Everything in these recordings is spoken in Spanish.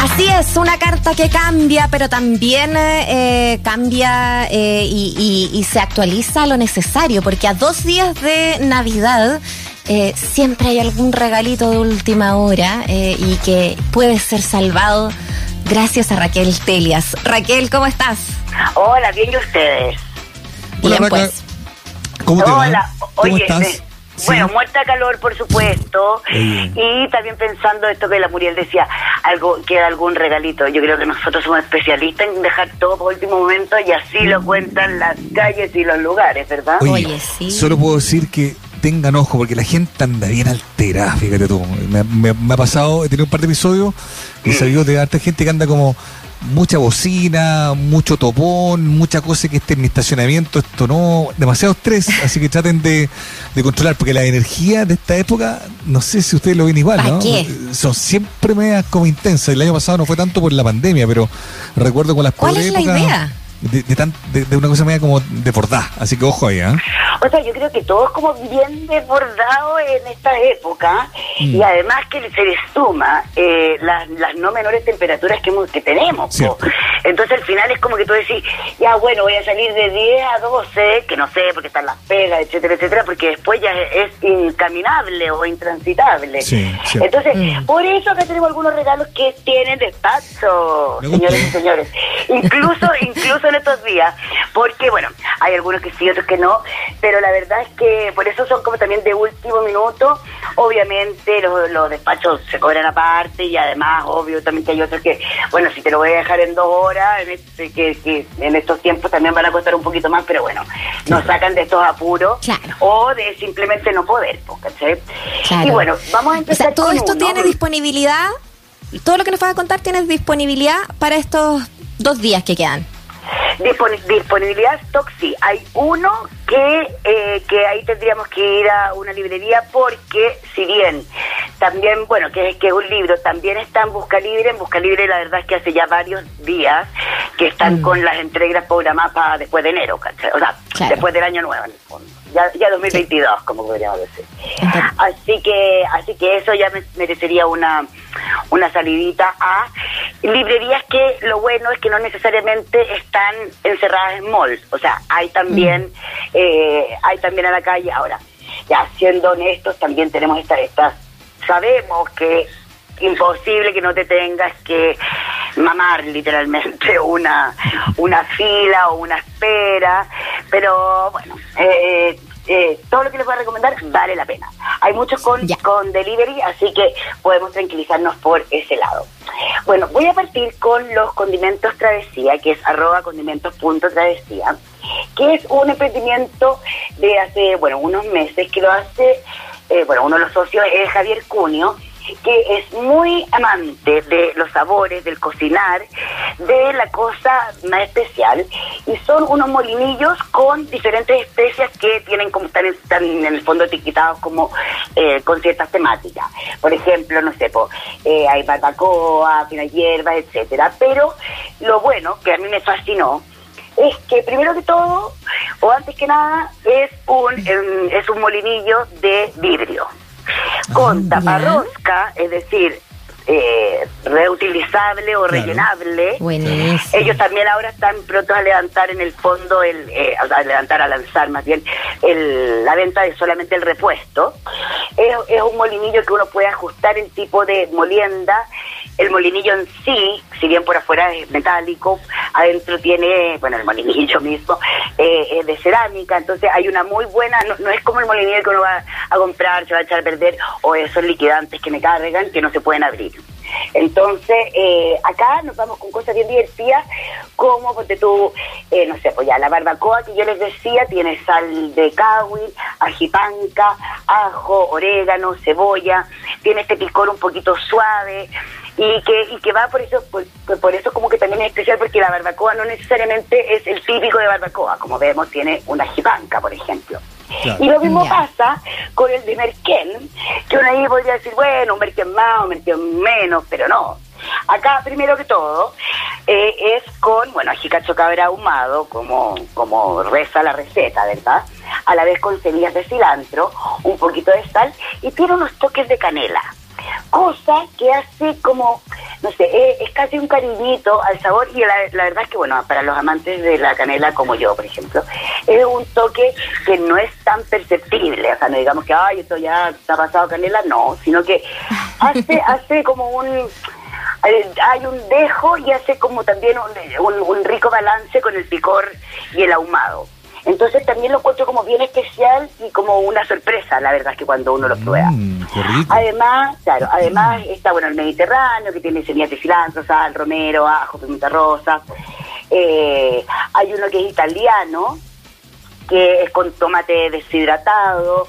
Así es, una carta que cambia, pero también eh, cambia eh, y, y, se actualiza lo necesario, porque a dos días de Navidad eh, siempre hay algún regalito de última hora eh, y que puede ser salvado gracias a Raquel Telias. Raquel, ¿cómo estás? Hola, bien y ustedes. Bien, pues. ¿Cómo te Hola, va? ¿Cómo oye, estás? Bueno, muerta de calor, por supuesto, y también pensando esto que la Muriel decía, algo queda algún regalito. Yo creo que nosotros somos especialistas en dejar todo por último momento y así lo cuentan las calles y los lugares, ¿verdad? Oye, Oye, sí. solo puedo decir que tengan ojo porque la gente anda bien alterada, fíjate tú. Me, me- me ha pasado, he tenido un par de episodios y he sabido de harta gente que anda como mucha bocina, mucho topón, mucha cosa que esté en mi estacionamiento, esto no, demasiado estrés, así que traten de, de controlar, porque la energía de esta época, no sé si ustedes lo ven igual, ¿Pa' ¿no? qué? Son siempre medias como intensas. El año pasado no fue tanto por la pandemia, pero recuerdo con las ¿Cuál es la idea? De, de tan- de- de una cosa media como de verdad, así que ojo ahí, ¿eh? O sea, yo creo que todo es como bien desbordado en esta época Mm. y además que se le suma eh, las, las no menores temperaturas que, hemos- que tenemos. Entonces al final es como que tú decís, ya bueno, voy a salir de 10 a 12, que no sé, porque están las pegas, etcétera, etcétera, porque después ya es incaminable o intransitable. Sí. Entonces, Mm. por eso acá tenemos algunos regalos que tienen despacho, señores y señores. Incluso, incluso en estos días, porque bueno, hay algunos que sí, otros que no, pero la verdad es que por eso son como también de último minuto. Obviamente los, los despachos se cobran aparte y además, obvio, también que hay otros que, bueno, si te lo voy a dejar en dos horas, en, este- que, que en estos tiempos también van a costar un poquito más, pero bueno, nos sacan de estos apuros Claro. o de simplemente no poder. Claro. Y bueno, vamos a O empezar sea, todo con esto uno. tiene disponibilidad, todo lo que nos vas a contar tiene disponibilidad para estos dos días que quedan. Disponi- disponibilidad stock. Hay uno que, eh, que ahí tendríamos que ir a una librería porque si bien también, bueno, que, que es un libro, también está en Busca Libre. En Busca Libre la verdad es que hace ya varios días que están Mm. con las entregas programadas para después de enero, ¿cachai? O sea, Claro. después del año nuevo en el fondo. Ya, ya 2022, como podríamos decir. Así que, así que eso ya me- merecería una, una salidita a librerías que lo bueno es que no necesariamente están encerradas en malls. O sea, hay también, eh, hay también a la calle. Ahora, ya siendo honestos, también tenemos estas, estas, sabemos que imposible que no te tengas que mamar literalmente una, una fila o una espera, pero bueno, eh, eh, todo lo que les voy a recomendar vale la pena. Hay muchos con, con delivery, así que podemos tranquilizarnos por ese lado. Bueno, voy a partir con los condimentos travesía, que es arroba condimentos.travesía, que es un emprendimiento de hace, bueno, unos meses que lo hace, eh, bueno, uno de los socios es Javier Cunio, que es muy amante de los sabores, del cocinar, de la cosa más especial, y son unos molinillos con diferentes especias que tienen como están, están en el fondo etiquetados como eh, con ciertas temáticas. Por ejemplo, no sé, po, eh, hay barbacoa, finas hierbas, etcétera. Pero lo bueno, que a mí me fascinó, es que primero que todo, o antes que nada, es un, em, es un molinillo de vidrio con Ah, ya. taparrosca, es decir, eh, reutilizable o Claro. rellenable. Buenísimo. Ellos también ahora están prontos a levantar en el fondo, el, eh, a levantar, a lanzar más bien, el, la venta de solamente el repuesto. Es, es un molinillo que uno puede ajustar el tipo de molienda. El molinillo en sí, si bien por afuera es metálico, adentro tiene, bueno, el molinillo mismo eh, es de cerámica, entonces hay una muy buena, no, no es como el molinillo que uno va a comprar, se va a echar a perder, o esos liquidantes que me cargan que no se pueden abrir. Entonces, eh, acá nos vamos con cosas bien divertidas, como, porque tú, eh, no sé, pues ya la barbacoa que yo les decía, tiene sal de cahui, ajipanca, ajo, orégano, cebolla, tiene este picor un poquito suave, y que y que va por eso por, por eso como que también es especial porque la barbacoa no necesariamente es el típico de barbacoa. Como vemos tiene una jipanca por ejemplo. Claro. y lo mismo pasa con el de Merquén que uno ahí podría decir bueno un Merquén más un Merquén menos pero no. Acá primero que todo eh, es con bueno ajicacho cabra ahumado como como reza la receta verdad a la vez con semillas de cilantro un poquito de sal y tiene unos toques de canela cosa que hace como no sé, es, casi un cariñito al sabor y la, verdad es que, bueno, para los amantes de la canela como yo, por ejemplo, es un toque que no es tan perceptible, o sea, no digamos que, ay, esto ya está pasado canela, no, sino que hace, hace como un eh, hay un dejo y hace como también un, rico balance con el picor y el ahumado. Entonces también lo encuentro como bien especial y como una sorpresa, la verdad es que cuando uno lo prueba. Mm, además, claro, además está bueno el Mediterráneo, que tiene semillas de cilantro, sal, romero, ajo, pimienta rosa. Eh, hay uno que es italiano, que es con tomate deshidratado.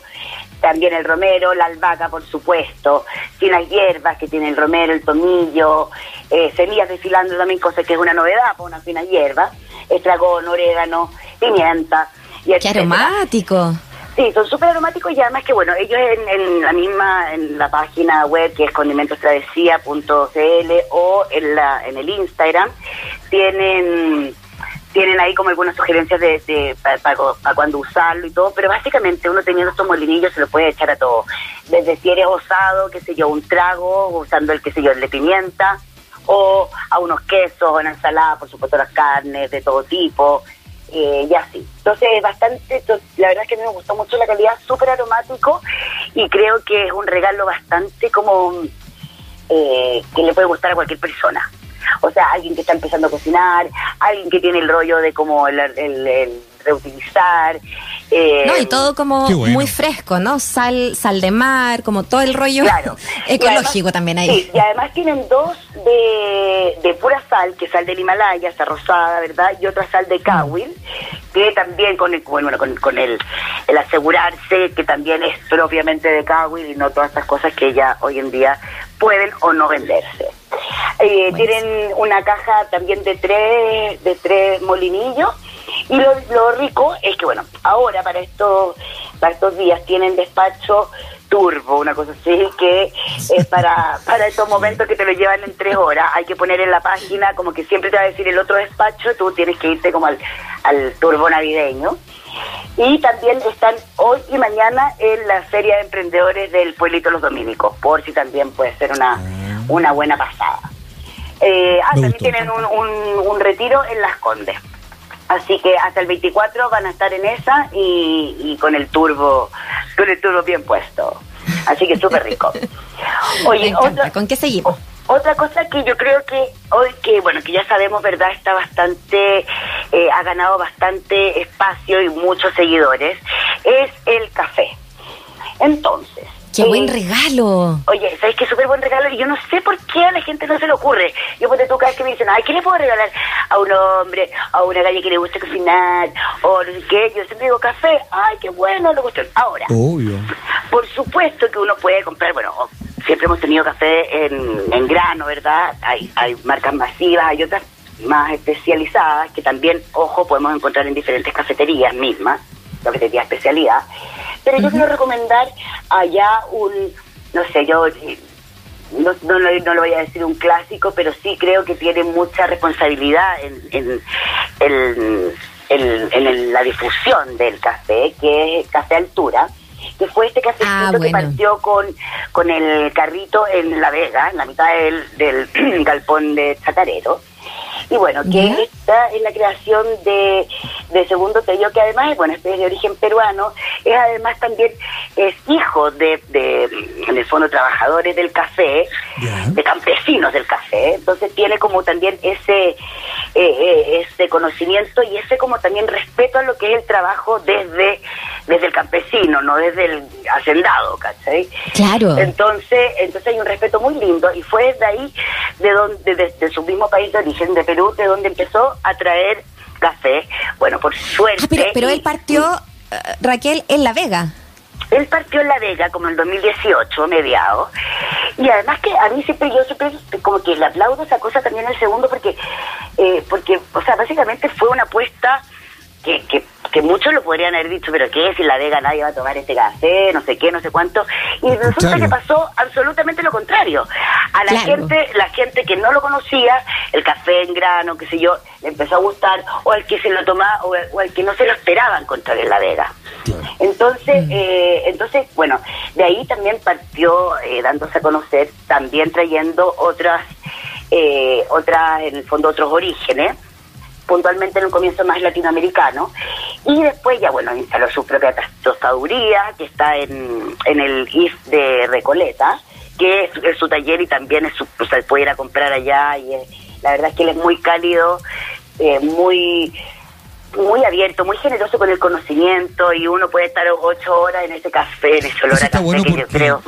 También el romero, la albahaca, por supuesto, tiene las hierbas que tiene el romero, el tomillo, eh, semillas de cilantro también, cosa que es una novedad para una fina hierba, estragón, orégano, pimienta. Y ¡Qué aromático! Sí, son súper aromáticos y además que, bueno, ellos en, la misma, en la página web que es condimentostradecía.cl o en, la, en el Instagram, tienen tienen ahí como algunas sugerencias de, para, cuando usarlo y todo, pero básicamente uno teniendo estos molinillos se lo puede echar a todo. Desde si eres osado, qué sé yo, un trago, usando el, qué sé yo, el de pimienta, o a unos quesos, una ensalada, por supuesto las carnes de todo tipo, eh, y así. Entonces, bastante, la verdad es que a mí me gustó mucho la calidad, súper aromático, y creo que es un regalo bastante como eh, que le puede gustar a cualquier persona. O sea, alguien que está empezando a cocinar, alguien que tiene el rollo de como el, el, reutilizar. Eh, no, y todo como muy fresco, ¿no? Sal, sal de mar, como todo el rollo claro. ecológico también ahí. Sí, y además tienen dos de, de pura sal, que sal del Himalaya, esa rosada, ¿verdad? Y otra sal de Kawil, que también con el, bueno, con, con el, el asegurarse que también es propiamente de Kawil y no todas estas cosas que ya hoy en día pueden o no venderse. Eh, tienen una caja también de tres, de tres molinillos. Y lo, rico es que, bueno, ahora para estos, para estos días tienen despacho turbo, una cosa así, que es para, para estos momentos que te lo llevan en tres horas. Hay que poner en la página, como que siempre te va a decir el otro despacho, tú tienes que irte como al, al turbo navideño. Y también están hoy y mañana en la Feria de Emprendedores del Pueblito Los Dominicos, por si también puede ser una, ah. una buena pasada. Eh, ah, también tienen un, un, retiro en Las Condes. Así que hasta el 24 van a estar en esa y, y con el turbo, con el turbo bien puesto. Así que súper rico. Oye, otra, ¿con qué seguimos? Otra cosa que yo creo que hoy, que bueno, que ya sabemos, ¿verdad? Está bastante, eh, ha ganado bastante espacio y muchos seguidores, es el café. Entonces, ¡Qué buen regalo! Oye, ¿sabes qué? Súper buen regalo. Y yo no sé por qué a la gente no se le ocurre. Yo, pues, tú cada vez que me dicen, ay, ¿qué le puedo regalar a un hombre, a una calle que le guste cocinar, o no sé qué? Yo siempre digo café. ¡Ay, qué bueno! Lo gusta. Ahora, Obvio. por supuesto que uno puede comprar, bueno, siempre hemos tenido café en, en grano, ¿verdad? Hay, hay marcas masivas, hay otras más especializadas que también, ojo, podemos encontrar en diferentes cafeterías mismas, cafetería especialidad. Pero yo quiero recomendar allá un, no sé, yo no, no, no, lo voy a decir un clásico, pero sí creo que tiene mucha responsabilidad en, en, en, la difusión del café, que es Café Altura, que fue este cafecito ah, que partió con, con el carrito en La Vega, en la mitad del, del galpón de Chatarero y bueno, que está en la creación de, de Segundo Tello, que además, bueno, es de origen peruano, es además también es hijo de, de en el fondo, trabajadores del café, de campesinos del café, entonces tiene como también ese, eh, eh, ese conocimiento y ese como también respeto a lo que es el trabajo desde, desde el campesino, no desde el hacendado, ¿cachai? Claro. Entonces, entonces hay un respeto muy lindo y fue desde ahí, de, donde, de su mismo país de origen, de Perú, de donde empezó a traer café. Bueno, por suerte. Ah, pero, él partió, eh, Raquel, en La Vega. Él partió en La Vega como en 2018, mediado. Y además que a mí siempre, yo siempre como que le aplaudo esa cosa también el segundo porque, eh, porque, o sea, básicamente fue una apuesta que, que, que, muchos lo podrían haber dicho, pero ¿qué? Si la Vega nadie va a tomar este café, no sé qué, no sé cuánto. Y resulta que pasó absolutamente lo contrario. A la gente, la gente que no lo conocía, el café en grano, qué sé yo, le empezó a gustar, o al que se lo tomaba, o, al que no se lo esperaba encontrar en la Vega. Entonces, mm. eh, entonces, bueno, de ahí también partió eh, dándose a conocer, también trayendo otras eh, otras, en el fondo, otros orígenes puntualmente en un comienzo más latinoamericano, y después ya, bueno, instaló su propia tostaduría, que está en, en el IF de Recoleta, que es, su taller y también es su, o sea, puede ir a comprar allá, y la verdad es que él es muy cálido, eh, muy muy abierto, muy generoso con el conocimiento y uno puede estar ocho horas en ese café, en ese olor a café que yo creo.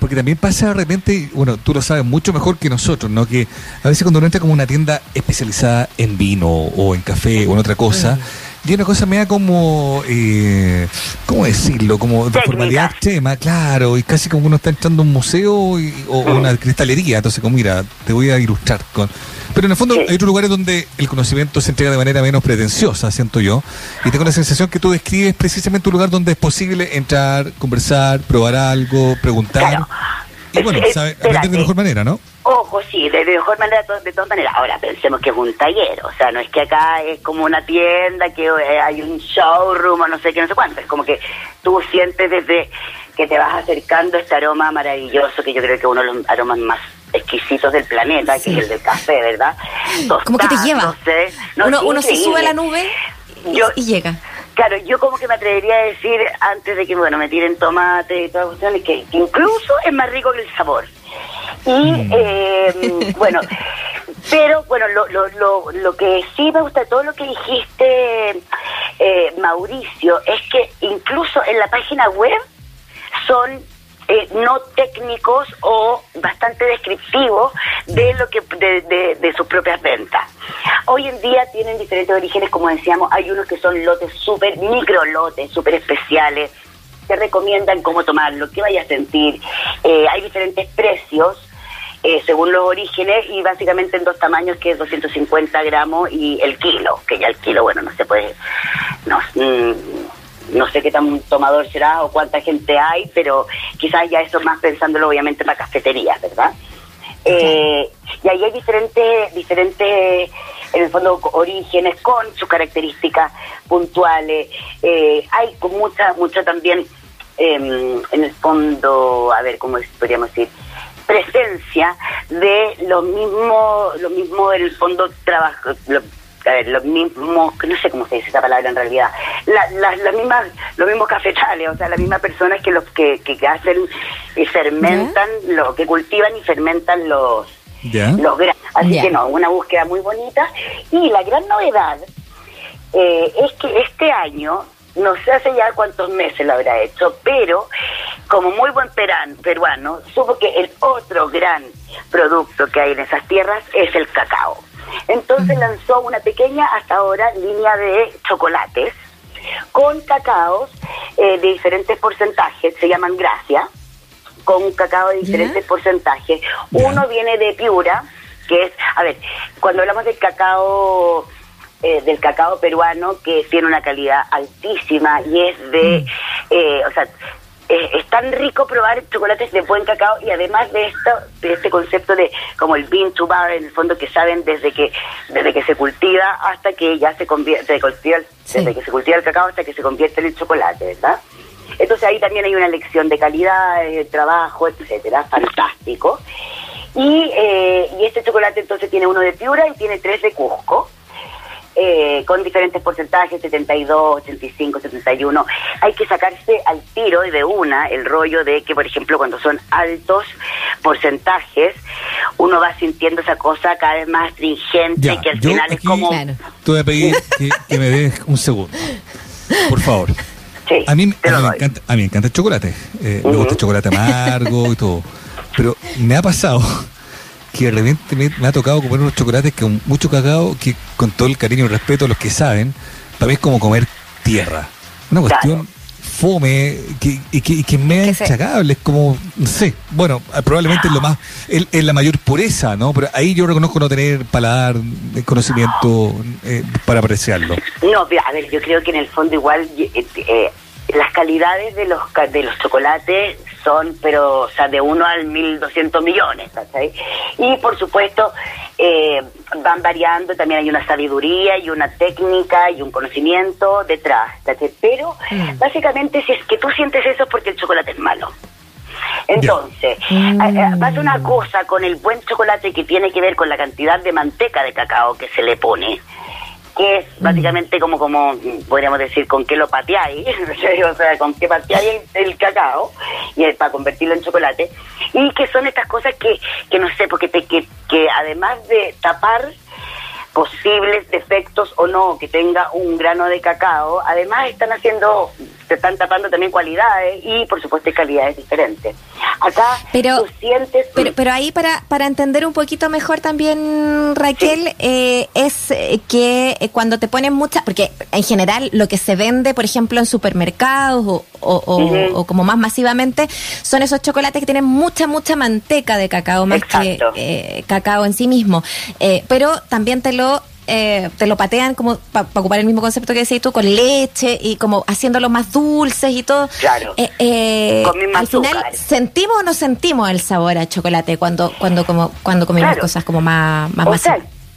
Porque también pasa de repente, bueno, tú lo sabes mucho mejor que nosotros, ¿no? Que a veces cuando uno entra como una tienda especializada en vino o en café o en otra cosa, y una cosa media como, eh, ¿cómo decirlo? Como de formalidad extrema, claro, y casi como uno está entrando a un museo o una cristalería, entonces como, mira, te voy a ilustrar con pero en el fondo hay otros lugares donde el conocimiento se entrega de manera menos pretenciosa, siento yo. Y tengo la sensación que tú describes precisamente un lugar donde es posible entrar, conversar, probar algo, preguntar. Y bueno, sabe, aprender de mejor manera, ¿no? Ojo, sí, de mejor manera, de todas maneras. Ahora, pensemos que es un taller, o sea, no es que acá es como una tienda, que eh, hay un showroom o no sé qué, no sé cuánto. Es como que tú sientes desde que te vas acercando este aroma maravilloso, que yo creo que es uno de los aromas más exquisitos del planeta, que es el del café, ¿verdad? como que te lleva. uno, se sube a la nube y, llega. Claro, yo como que me atrevería a decir, antes de que bueno me tiren tomate y todas las cuestiones, que, incluso es más rico que el sabor. Y mm. eh, bueno, pero bueno, lo, lo, lo, lo, que sí me gusta todo lo que dijiste, eh, Mauricio, es que incluso en la página web son eh, no técnicos o bastante descriptivos de lo que de, de, sus propias ventas. Hoy en día tienen diferentes orígenes, como decíamos, hay unos que son lotes súper, micro lotes, súper especiales, que recomiendan cómo tomarlo, qué vaya a sentir. Eh, hay diferentes precios. Eh, según los orígenes y básicamente en dos tamaños que es 250 gramos y el kilo, que ya el kilo, bueno, no se puede, no, mm, no sé qué tan tomador será o cuánta gente hay, pero quizás ya eso más pensándolo obviamente para cafeterías, ¿verdad? Eh, y ahí hay diferentes, diferentes, en el fondo, orígenes con sus características puntuales. Eh, hay con mucha, mucha también, em, en el fondo, a ver, ¿cómo podríamos decir? presencia de los mismos, lo mismo en el fondo trabajo, a ver, los mismos, no sé cómo se dice esa palabra en realidad, la, las mismas, los mismos cafetales, o sea, las mismas personas que los que, que hacen y fermentan, lo que cultivan y fermentan los, los granos. Así que no, una búsqueda muy bonita. Y la gran novedad eh, es que este año, no sé hace ya cuántos meses lo habrá hecho, pero como muy buen peruano, supo que el otro gran producto que hay en esas tierras es el cacao. Entonces lanzó una pequeña, hasta ahora, línea de chocolates con cacaos eh, de diferentes porcentajes, se llaman Gracia, con cacao de diferentes porcentajes. Uno viene de Piura, que es, a ver, cuando hablamos del cacao eh, del cacao peruano que tiene una calidad altísima y es de, mm. eh, o sea, eh, es tan rico probar chocolates de buen cacao y además de esto, de este concepto de como el bean to bar en el fondo que saben desde que desde que se cultiva hasta que ya se convierte, desde que se cultiva el cacao hasta que se convierte en el chocolate, ¿verdad? Entonces ahí también hay una lección de calidad, de trabajo, etcétera, fantástico. Y, eh, y este chocolate entonces tiene uno de Piura y tiene tres de Cusco eh, con diferentes porcentajes, 72, 85, 71. Hay que sacarse al tiro y de una el rollo de que, por ejemplo, cuando son altos porcentajes, uno va sintiendo esa cosa cada vez más stringente que al final es como... Te voy a pedir que, me des un segundo, por favor. a, mí, me encanta, a mí me encanta el chocolate. Eh, me gusta el chocolate amargo y todo. Pero me ha pasado que de repente me, ha tocado comer unos chocolates con mucho cacao, que con todo el cariño y respeto a los que saben, para mí es como comer tierra. Una cuestión fome que, y que, que me es es como, no sé, bueno, probablemente es lo más, es, la mayor pureza, ¿no? Pero ahí yo reconozco no tener paladar, conocimiento eh, para apreciarlo. No, a ver, yo creo que en el fondo igual eh, eh, las calidades de los de los chocolates son, pero, o sea, de uno al 1200 millones, ¿sabes? Y por supuesto, eh, van variando, también hay una sabiduría y una técnica y un conocimiento detrás, ¿sabes? Pero, mm. básicamente, si es que tú sientes eso es porque el chocolate es malo. Entonces, pasa una cosa con el buen chocolate que tiene que ver con la cantidad de manteca de cacao que se le pone que es básicamente como, como podríamos decir, con qué lo pateáis, o sea, con qué pateáis el, cacao, y para convertirlo en chocolate, y que son estas cosas que, que no sé, porque te, que, que además de tapar posibles defectos o no que tenga un grano de cacao, además están haciendo se están tapando también cualidades y por supuesto calidades diferentes. Acá pero, sientes... Pero, pero ahí para, para entender un poquito mejor también, Raquel, eh, es eh, que eh, cuando te ponen mucha... Porque en general lo que se vende, por ejemplo, en supermercados o, o, como más masivamente, son esos chocolates que tienen mucha, mucha manteca de cacao, más que cacao en sí mismo. pero también te lo eh, te lo patean como para ocupar el mismo concepto que decías tú, con leche y como haciéndolo más dulces y todo. Claro. Eh, eh, al final, ¿sentimos o no sentimos el sabor a chocolate cuando cuando como cuando comemos cosas como más, más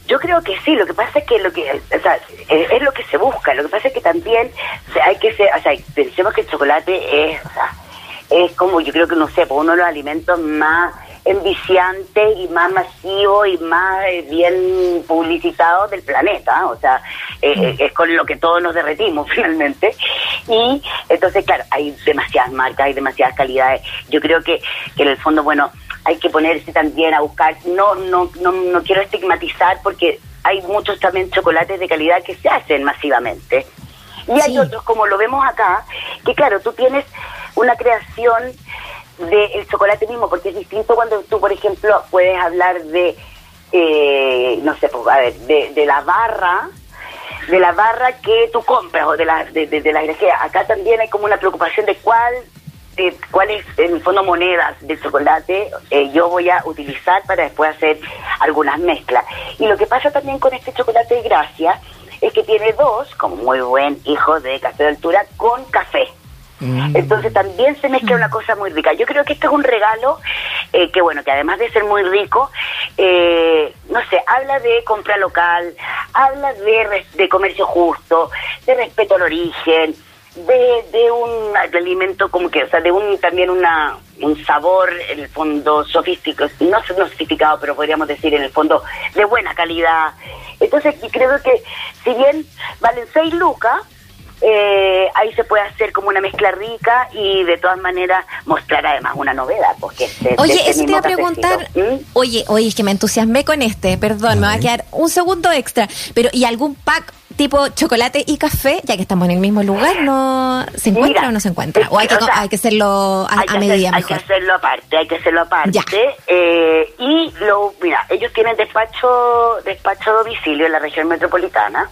yo creo que sí, lo que pasa es que lo que o sea, es, lo que se busca, lo que pasa es que también hay que ser, o sea, pensemos que el chocolate es, es como yo creo que no sé, pues uno de los alimentos más enviciante y más masivo y más eh, bien publicitado del planeta, o sea, eh, mm. eh, es con lo que todos nos derretimos finalmente. Y entonces, claro, hay demasiadas marcas, hay demasiadas calidades. Yo creo que, que en el fondo, bueno, hay que ponerse también a buscar, no, no, no, no quiero estigmatizar porque hay muchos también chocolates de calidad que se hacen masivamente. Y hay otros, como lo vemos acá, que claro, tú tienes una creación del chocolate mismo, porque es distinto cuando tú, por ejemplo, puedes hablar de, eh, no sé, pues, a ver, de, la barra, de la barra que tú compras o de la de, de, la Acá también hay como una preocupación de cuál de cuál es en el fondo monedas de chocolate eh, yo voy a utilizar para después hacer algunas mezclas. Y lo que pasa también con este chocolate de gracia es que tiene dos, como muy buen hijo de café de altura, con café. Mm. Entonces también se mezcla una cosa muy rica. Yo creo que este es un regalo eh, que, bueno, que además de ser muy rico, eh, no sé, habla de compra local, habla de, de comercio justo, de respeto al origen, de, de un alimento como que, o sea, de un también una, un sabor, en el fondo, sofisticado, no, no sofisticado, pero podríamos decir en el fondo de buena calidad. Entonces, creo que si bien valen 6 lucas, eh, ahí se puede hacer como una mezcla rica y de todas maneras mostrar además una novedad. Porque oye, este eso te iba a preguntar. ¿Mm? Oye, oye, es que me entusiasmé con este, perdón, me va a quedar un segundo extra. Pero, ¿y algún pack tipo chocolate y café, ya que estamos en el mismo lugar, no se encuentra o no se encuentra? ¿O hay que, hay que hacerlo a, medida mejor? Hay que hacerlo aparte, hay que hacerlo aparte. Eh, y lo, mira, ellos tienen despacho, despacho domicilio en la región metropolitana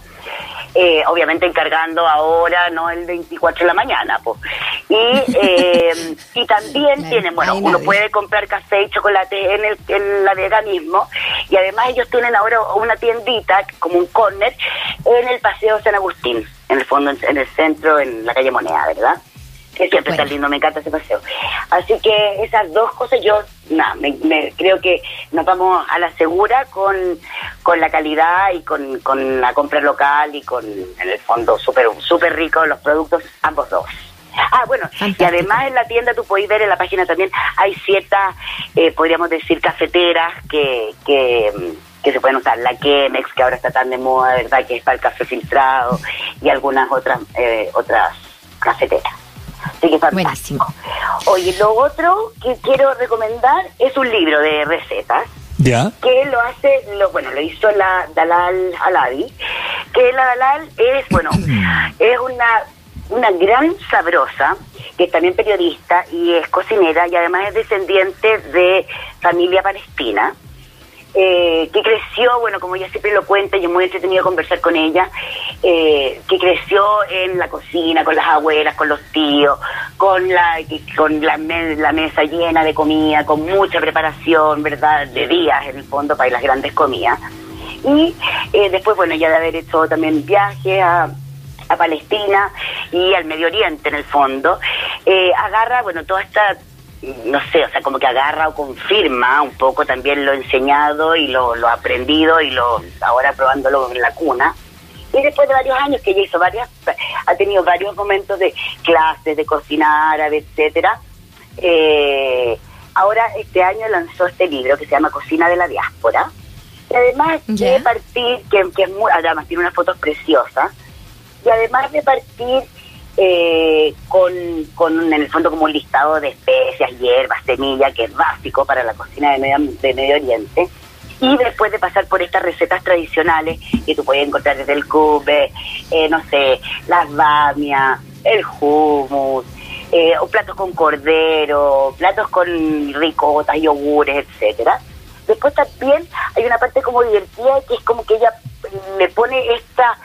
eh, obviamente encargando ahora, no el 24 de la mañana. pues Y, eh, y también tienen, bueno, uno puede comprar café y chocolate en, el, en la vega mismo, y además ellos tienen ahora una tiendita, como un corner, en el Paseo San Agustín, en el fondo, en el centro, en la calle Moneda, ¿verdad? Que siempre está lindo, me encanta ese paseo. Así que esas dos cosas yo, nada, me, creo que nos vamos a la segura con, con la calidad y con, con la compra local y con, en el fondo, súper super rico los productos, ambos dos. Ah, bueno, y además en la tienda tú podéis ver en la página también, hay ciertas, eh, podríamos decir, cafeteras que, que, que se pueden usar. La Chemex, que ahora está tan de moda, ¿verdad? Que es para el café filtrado y algunas otras, eh, otras cafeteras. Así que fantástico. Oye, lo otro que quiero recomendar es un libro de recetas. ¿Ya? Que lo hace, lo, bueno, lo hizo la Dalal Aladi, que la Dalal es, bueno, es una, una gran sabrosa, que es también periodista y es cocinera y además es descendiente de familia palestina eh, que creció, bueno, como ella siempre lo cuenta, yo muy entretenido conversar con ella, eh, que creció en la cocina, con las abuelas, con los tíos, con la con la, mesa llena de comida, con mucha preparación, ¿verdad?, de días en el fondo para las grandes comidas. Y eh, después, bueno, ya de haber hecho también viaje a, a Palestina y al Medio Oriente en el fondo, agarra, bueno, toda esta no sé, o sea, como que agarra o confirma un poco también lo enseñado y lo, lo aprendido y lo ahora probándolo en la cuna. Y después de varios años que ella hizo varias, ha tenido varios momentos de clases de cocinar, etcétera, eh, ahora este año lanzó este libro que se llama Cocina de la Diáspora. Y además de partir, que, que es muy, además tiene unas fotos preciosas, y además de partir eh, con, con en el fondo como un listado de especias, hierbas, semillas, que es básico para la cocina de Medio, de Medio Oriente, y después de pasar por estas recetas tradicionales que tú puedes encontrar desde el cube, eh, no sé, las bamias, el hummus, eh, o platos con cordero, platos con ricotas, yogures, etcétera. Después también hay una parte como divertida que es como que ella le pone esta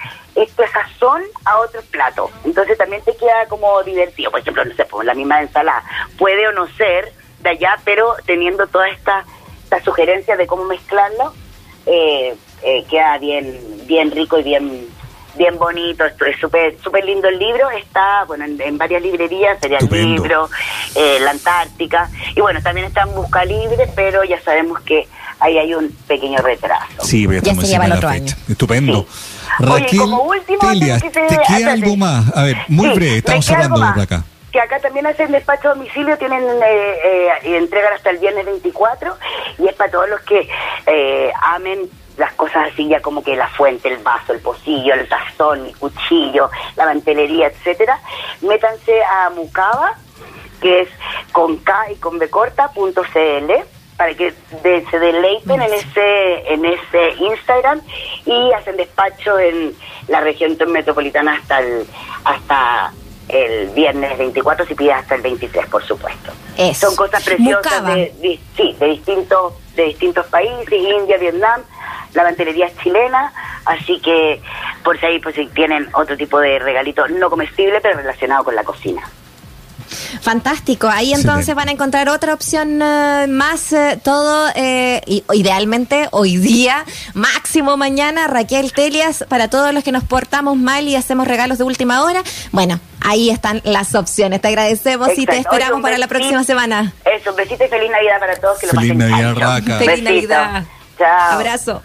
este sazón a otro plato. Entonces también te queda como divertido. Por ejemplo, no sé, pues la misma ensalada puede o no ser de allá, pero teniendo toda esta, esta sugerencia de cómo mezclarlo, eh, eh, queda bien bien rico y bien bien bonito. Esto es súper súper lindo el libro. Está bueno en, en varias librerías, sería el libro, eh, la Antártica. Y bueno, también está en Busca Libre, pero ya sabemos que ahí hay un pequeño retraso. Sí, porque Ya estamos el otro fecha. Estupendo. Sí. Oye, Raquel como último, que ¿te queda algo más? A ver, muy Sí, breve, estamos cerrando por acá. Que acá también hacen despacho a domicilio, tienen eh, eh, entregan hasta el viernes 24 y es para todos los que eh, amen las cosas así ya como que la fuente, el vaso, el pocillo, el tazón, el cuchillo, la mantelería, etcétera. Métanse a Mucava, que es con K y con B corta, punto CL, para que de- se deleiten en ese, en ese Instagram y hacen despacho en la región metropolitana hasta el, hasta el viernes 24, si pides hasta el 23, por supuesto. Eso. Son cosas preciosas de, de- sí, de distintos, de distintos países, India, Vietnam, la mantenería es chilena, así que por si ahí pues si tienen otro tipo de regalito no comestible, pero relacionado con la cocina. Fantástico. Ahí entonces van a encontrar otra opción eh, más, eh, todo eh, y- idealmente hoy día, máximo mañana, Raquel Telias, para todos los que nos portamos mal y hacemos regalos de última hora. Bueno, ahí están las opciones. Te agradecemos y te. Oye, esperamos para la próxima semana. Eso, un besito y feliz Navidad para todos. Que lo Feliz pasen Navidad. Raca. Feliz Besito. Navidad. Chao. Abrazo.